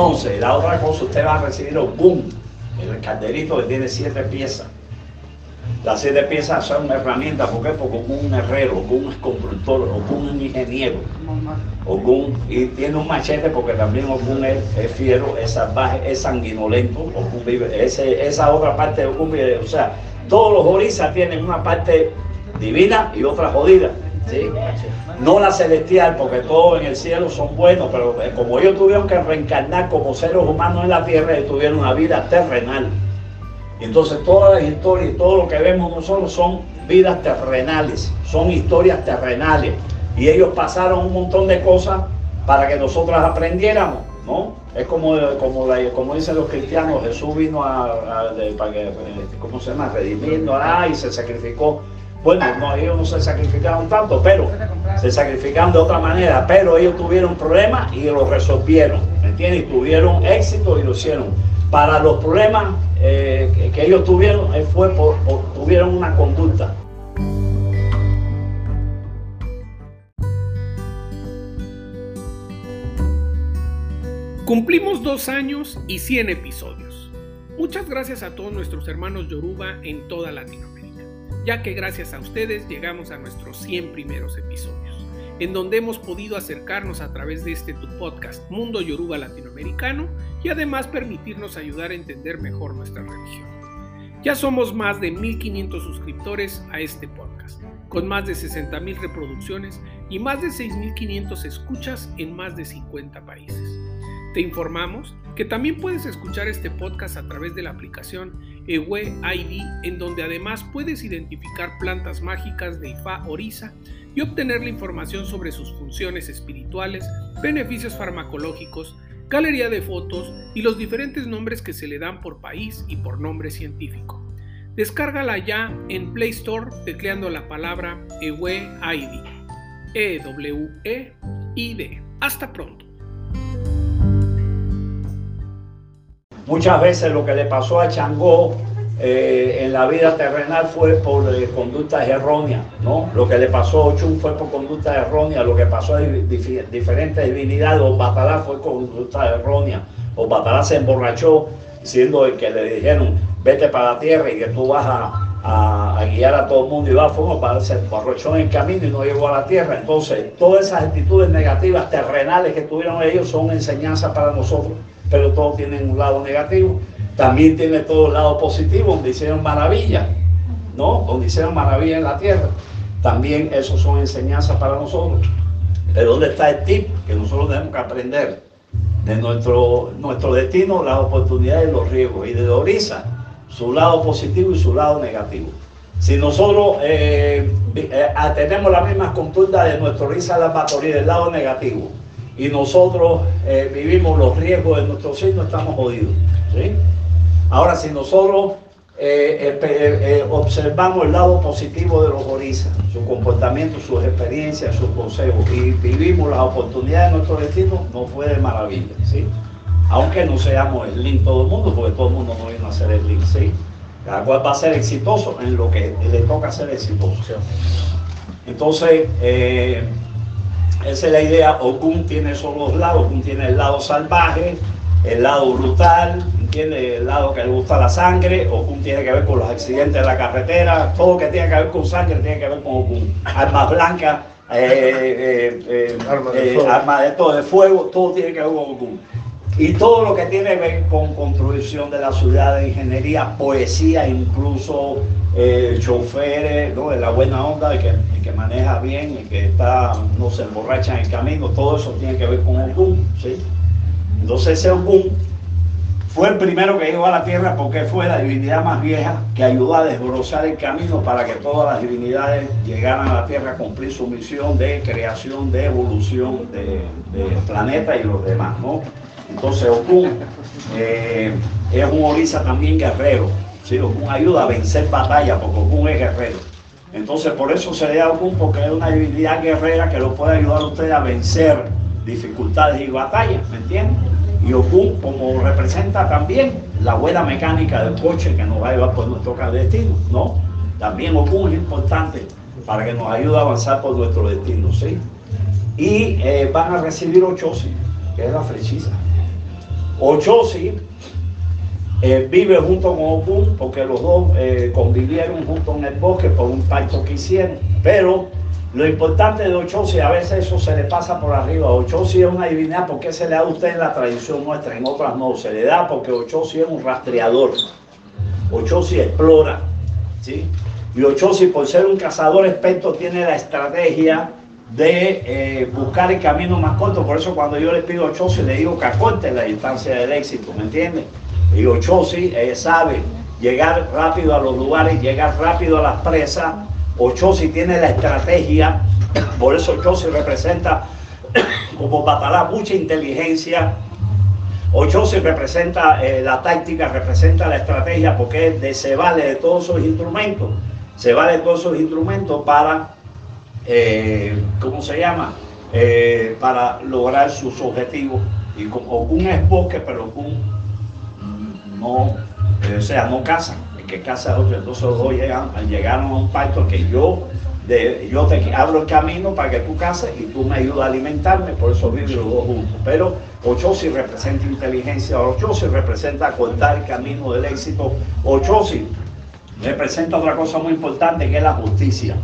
Entonces, la otra cosa, usted va a recibir un boom, el calderito que tiene siete piezas. Las siete piezas son una herramienta, ¿por qué? Porque un herrero, como un constructor, o un ingeniero, Ogún, y tiene un machete porque también Ogún es, fiero, es salvaje, es sanguinolento, ese, esa otra parte de Ogún vive, o sea, todos los orisas tienen una parte divina y otra jodida, ¿sí? No la celestial, porque todos en el cielo son buenos, pero eh, como ellos tuvieron que reencarnar como seres humanos en la tierra, ellos tuvieron una vida terrenal. Entonces todas las historias y todo lo que vemos nosotros son vidas terrenales, son historias terrenales. Y ellos pasaron un montón de cosas para que nosotros aprendiéramos, ¿no? Es como, como, como dicen los cristianos, Jesús vino a, para que, ¿cómo se llama? Redimirnos, y se sacrificó. Bueno, no, ellos no se sacrificaron tanto, pero se sacrificaron de otra manera, pero ellos tuvieron problemas y lo resolvieron, ¿me entiendes? Y tuvieron éxito y lo hicieron. Para los problemas eh, que, ellos tuvieron, eh, fue por, tuvieron una conducta. Cumplimos dos años y 100 episodios. Muchas gracias a todos nuestros hermanos Yoruba en toda Latinoamérica, ya que gracias a ustedes llegamos a nuestros 100 primeros episodios, en donde hemos podido acercarnos a través de este tu podcast Mundo Yoruba Latinoamericano y además permitirnos ayudar a entender mejor nuestra religión. Ya somos más de 1500 suscriptores a este podcast, con más de 60.000 reproducciones y más de 6.500 escuchas en más de 50 países. Te informamos que también puedes escuchar este podcast a través de la aplicación Ewe ID, en donde además puedes identificar plantas mágicas de Ifa Orisa y obtener la información sobre sus funciones espirituales, beneficios farmacológicos, galería de fotos y los diferentes nombres que se le dan por país y por nombre científico. Descárgala ya en Play Store tecleando la palabra Ewe ID. E-W-E-I-D. Hasta pronto. Muchas veces lo que le pasó a Changó eh, en la vida terrenal fue por eh, conductas erróneas, ¿no? Lo que le pasó a Ochun fue por conductas erróneas, lo que pasó a diferentes divinidades, o Batalá fue conducta errónea, o Batalá se emborrachó siendo el que le dijeron vete para la tierra y que tú vas a, guiar a todo el mundo y va a para se emborrachó en el camino y no llegó a la tierra. Entonces, todas esas actitudes negativas terrenales que tuvieron ellos son enseñanzas para nosotros pero todos tienen un lado negativo. También tiene todo el lado positivo, donde hicieron maravillas, ¿no? Donde hicieron maravillas en la tierra. También eso son enseñanzas para nosotros. Pero ¿dónde está el tip que nosotros tenemos que aprender? De nuestro, nuestro destino, las oportunidades y los riesgos. Y de Dorisa, su lado positivo y su lado negativo. Si nosotros eh, eh, tenemos la misma conducta de nuestro Risa Lamatorí del lado negativo, y nosotros eh, vivimos los riesgos de nuestro signo, estamos jodidos. Ahora, si nosotros eh, eh, observamos el lado positivo de los orisas, su comportamiento, sus experiencias, sus consejos, y vivimos las oportunidades de nuestro destino, no fue de maravilla. ¿sí? Aunque no seamos el link todo el mundo, porque todo el mundo no viene a ser el link. ¿sí? Cada cual va a ser exitoso en lo que le toca ser exitoso. Entonces, esa es la idea. Okun tiene esos dos lados. Okun tiene el lado salvaje, el lado brutal, tiene el lado que le gusta la sangre. Okun tiene que ver con los accidentes de la carretera. Todo que tiene que ver con sangre tiene que ver con Okun. Armas blancas, eh, eh, eh, armas de todo de fuego, todo tiene que ver con Okun. Y todo lo que tiene que ver con construcción de la ciudad, de ingeniería, poesía, incluso eh, choferes, ¿no? la buena onda, el que, maneja bien, el que está, no se emborracha en el camino, todo eso tiene que ver con Ogún. ¿sí? Entonces ese Ogún fue el primero que llegó a la tierra porque fue la divinidad más vieja que ayudó a desbrozar el camino para que todas las divinidades llegaran a la tierra a cumplir su misión de creación, de evolución del de planeta y los demás. ¿no? Entonces Okun eh, es un orisa también guerrero. ¿Sí? Ayuda a vencer batallas porque Okun es guerrero. Entonces por eso se le da Okun porque es una divinidad guerrera que lo puede ayudar a usted a vencer dificultades y batallas, ¿me entienden? Y Okun como representa también la buena mecánica del coche que nos va a llevar por nuestro destino, ¿no? También Okun es importante para que nos ayude a avanzar por nuestro destino, ¿sí? Y eh, van a recibir ocho, que es la flechiza Ochosi eh, vive junto con Okun porque los dos eh, convivieron juntos en el bosque por un pacto que hicieron. Pero lo importante de Ochosi, a veces eso se le pasa por arriba. Ochosi es una divinidad porque se le da a usted en la tradición nuestra, en otras no. Se le da porque Ochosi es un rastreador. Ochosi explora. ¿sí? Y Ochosi, por ser un cazador experto, tiene la estrategia de eh, buscar el camino más corto. Por eso cuando yo le pido a Ochosi, le digo que acorte la distancia del éxito, ¿me entiendes? Y Ochosi eh, sabe llegar rápido a los lugares, llegar rápido a las presas. Ochosi tiene la estrategia, por eso Ochosi representa como Batalá mucha inteligencia. Ochosi representa eh, la táctica, representa la estrategia, porque de, se vale de todos sus instrumentos. Se vale de todos sus instrumentos para, eh, ¿cómo se llama? para lograr sus objetivos. Y como un es bosque, pero un no, eh, o sea, no casan, el que casa otro, entonces los dos llegan, llegaron a un pacto que yo, de, yo te abro el camino para que tú cases y tú me ayudas a alimentarme, por eso viven los dos juntos. Pero Ochosi representa inteligencia, Ochosi representa cortar el camino del éxito, Ochosi representa otra cosa muy importante que es la justicia.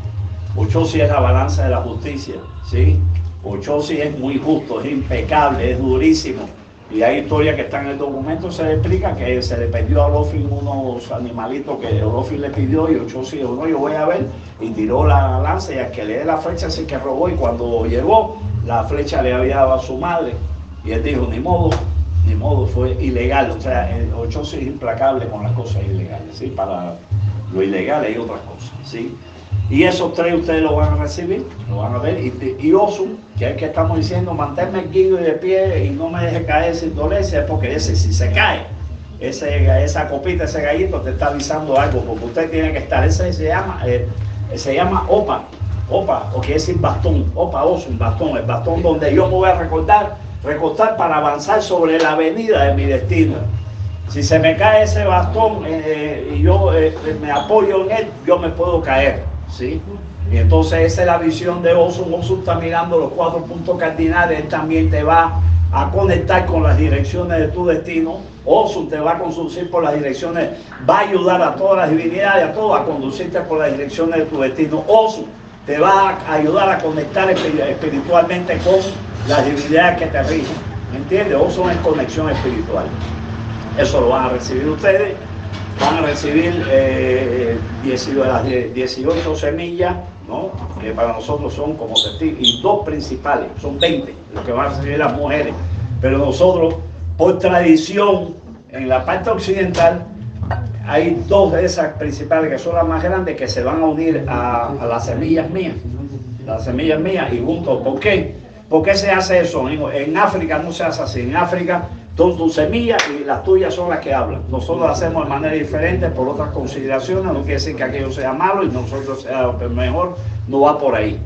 Ochosi es la balanza de la justicia, ¿sí? Ochosi es muy justo, es impecable, es durísimo y hay historias que están en el documento, se le explica que se le pidió a Olofin unos animalitos que Olofin le pidió y Ochosi dijo, no, yo voy a ver, y tiró la lanza y al que le dé la flecha así que robó y cuando llegó, la flecha le había dado a su madre y él dijo, ni modo, ni modo, fue ilegal, o sea, Ochosi es implacable con las cosas ilegales, ¿sí? Para lo ilegal hay otras cosas, ¿sí? Y esos tres ustedes lo van a recibir, lo van a ver. Y, y Osu, que es el que estamos diciendo, manténme guido y de pie y no me deje caer sin dolencia, porque ese si se cae, ese, esa copita, ese gallito te está avisando algo, porque usted tiene que estar. Ese se llama, eh, se llama OPA, OPA, o quiere decir bastón, OPA, Osu, un bastón, el bastón donde yo me voy a recordar, recostar para avanzar sobre la avenida de mi destino. Si se me cae ese bastón eh, y yo eh, me apoyo en él, yo me puedo caer. ¿Sí? Y entonces esa es la visión de Osun. Osun está mirando los cuatro puntos cardinales, él también te va a conectar con las direcciones de tu destino. Osun te va a conducir por las direcciones, va a ayudar a todas las divinidades, a todos a conducirte por las direcciones de tu destino. Osun te va a ayudar a conectar espiritualmente con las divinidades que te rigen. ¿Me entiendes? Osun es conexión espiritual. Eso lo van a recibir ustedes van a recibir eh, 18 semillas, ¿no? que para nosotros son como y dos principales, son 20 los que van a recibir las mujeres. Pero nosotros, por tradición, en la parte occidental, hay dos de esas principales que son las más grandes que se van a unir a, las semillas mías. Las semillas mías y juntos. ¿Por qué? ¿Por qué se hace eso? En África no se hace así. En África son tus semillas y las tuyas son las que hablan. Nosotros hacemos de manera diferente por otras consideraciones, no quiere decir que aquello sea malo y nosotros sea mejor, no va por ahí,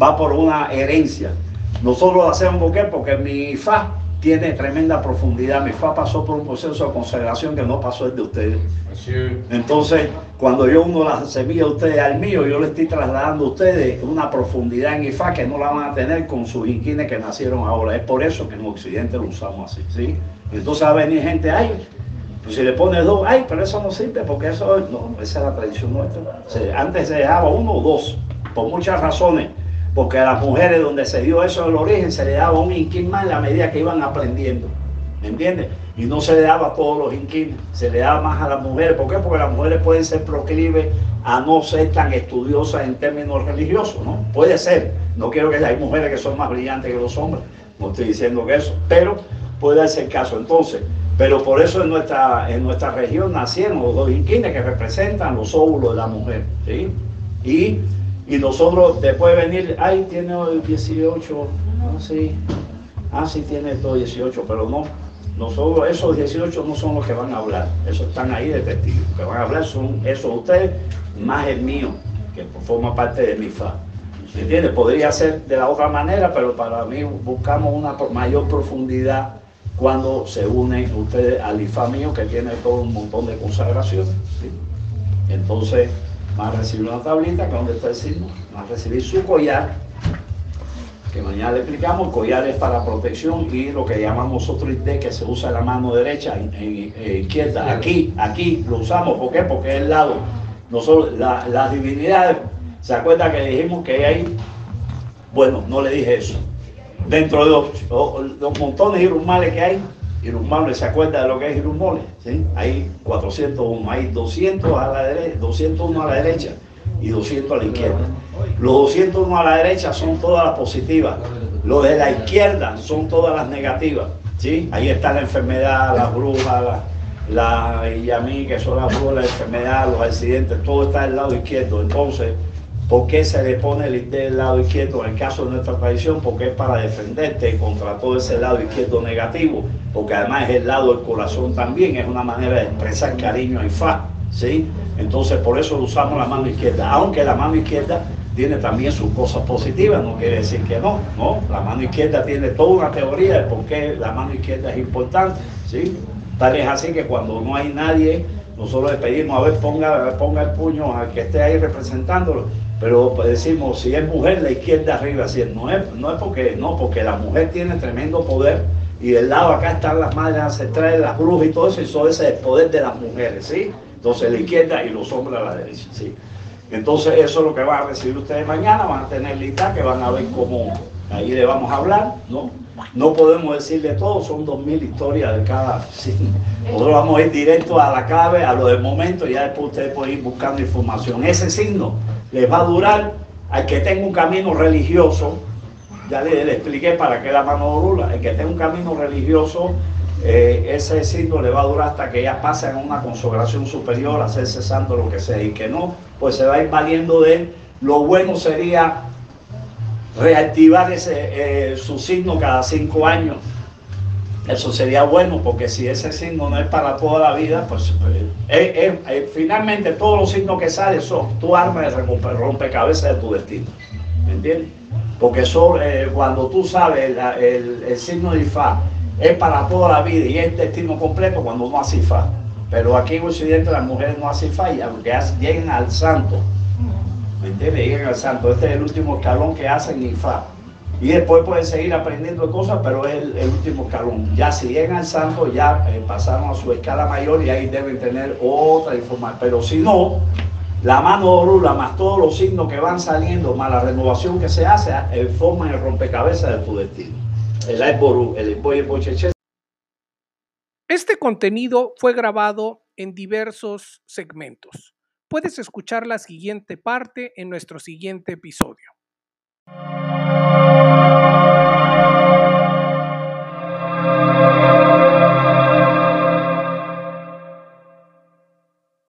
va por una herencia. Nosotros lo hacemos ¿por porque mi fa tiene tremenda profundidad, mi fa pasó por un proceso de consagración que no pasó el de ustedes. Entonces, cuando yo uno las semillas de ustedes al mío, yo le estoy trasladando a ustedes una profundidad en IFA que no la van a tener con sus inquines que nacieron ahora. Es por eso que en Occidente lo usamos así, ¿sí? Entonces va a venir gente, ay, pues si le pones dos, ay, pero eso no sirve porque eso, no, esa es la tradición nuestra. antes se dejaba uno o dos, por muchas razones. Porque a las mujeres donde se dio eso del origen se le daba un inquín más en la medida que iban aprendiendo. ¿Me entiendes? Y no se le daba a todos los inquines, se le daba más a las mujeres. ¿Por qué? Porque las mujeres pueden ser proclives a no ser tan estudiosas en términos religiosos, ¿no? Puede ser. No quiero que hay mujeres que son más brillantes que los hombres. No estoy diciendo que eso. Pero puede ser el caso. Entonces, pero por eso en nuestra, en nuestra región nacieron los dos inquines que representan los óvulos de la mujer. ¿sí? Y, y nosotros después de venir, ay, tiene 18, no, sí, ah, sí tiene todo 18, pero no, nosotros, esos 18 no son los que van a hablar, esos están ahí de testigos. Que van a hablar son esos ustedes, más el mío, que forma parte de mi fa. ¿Me entiendes? Podría ser de la otra manera, pero para mí buscamos una mayor profundidad cuando se unen ustedes al IFA mío que tiene todo un montón de consagración. Entonces van a recibir una tablita que donde está el signo, van a recibir su collar, que mañana le explicamos, collar es para protección y lo que llamamos nosotros ID, que se usa la mano derecha, en, izquierda, aquí, aquí lo usamos, ¿por qué? Porque es el lado, nosotros, la, las divinidades, ¿se acuerda que dijimos que hay, bueno, no le dije eso, dentro de los, los montones irumales que hay, irumales, ¿se acuerda de lo que es irumales? ¿Sí? Hay 401, hay 200 a la derecha, 201 a la derecha y 200 a la izquierda. Los 201 a la derecha son todas las positivas, los de la izquierda son todas las negativas. ¿sí? Ahí está la enfermedad, las brujas, la, la yamí, que son las brujas, la enfermedad, los accidentes, todo está del lado izquierdo. Entonces, ¿por qué se le pone el del lado izquierdo en el caso de nuestra tradición? Porque es para defenderte contra todo ese lado izquierdo negativo, porque además es el lado del corazón también, es una manera de expresar cariño y fa. ¿sí? Entonces por eso usamos la mano izquierda, aunque la mano izquierda tiene también sus cosas positivas, no quiere decir que no, ¿no? La mano izquierda tiene toda una teoría de por qué la mano izquierda es importante, ¿sí? Tal es así que cuando no hay nadie, nosotros le pedimos, a ver, ponga, ponga el puño al que esté ahí representándolo, pero decimos, si es mujer, la izquierda arriba, así no es, no es porque, no, porque la mujer tiene tremendo poder y del lado acá están las madres ancestrales, las brujas y todo eso, y eso es el poder de las mujeres, ¿sí? Entonces la izquierda y los hombres a la derecha, ¿sí? Entonces eso es lo que van a recibir ustedes mañana, van a tener lista que van a ver cómo ahí le vamos a hablar, ¿no? No podemos decirle todo, son dos mil historias de cada signo. Nosotros vamos a ir directo a la clave, a lo del momento, y ya después ustedes pueden ir buscando información. Ese signo les va a durar al que tenga un camino religioso, ya le, expliqué para qué la mano rula, el que tenga un camino religioso eh, ese signo le va a durar hasta que ya pasen a una consagración superior, hacerse santo, lo que sea, y que no, pues se va a valiendo de él. Lo bueno sería reactivar ese, eh, su signo cada cinco años. Eso sería bueno porque si ese signo no es para toda la vida, pues eh, finalmente todos los signos que salen son tu arma de rompecabezas de tu destino. ¿Me entiendes? Porque eso, cuando tú sabes el, el signo de Ifá, es para toda la vida y es destino completo cuando no hace fa. Pero aquí en Occidente las mujeres no hacen fa y aunque lleguen al santo, ¿me entiendes? Lleguen al santo. Este es el último escalón que hacen en fa. Y después pueden seguir aprendiendo cosas, pero es el, último escalón. Ya si llegan al santo, ya eh, pasaron a su escala mayor y ahí deben tener otra información. Pero si no, la mano de Orula más todos los signos que van saliendo, más la renovación que se hace, eh, forman el rompecabezas de tu destino. Este contenido fue grabado en diversos segmentos. Puedes escuchar la siguiente parte en nuestro siguiente episodio. thank you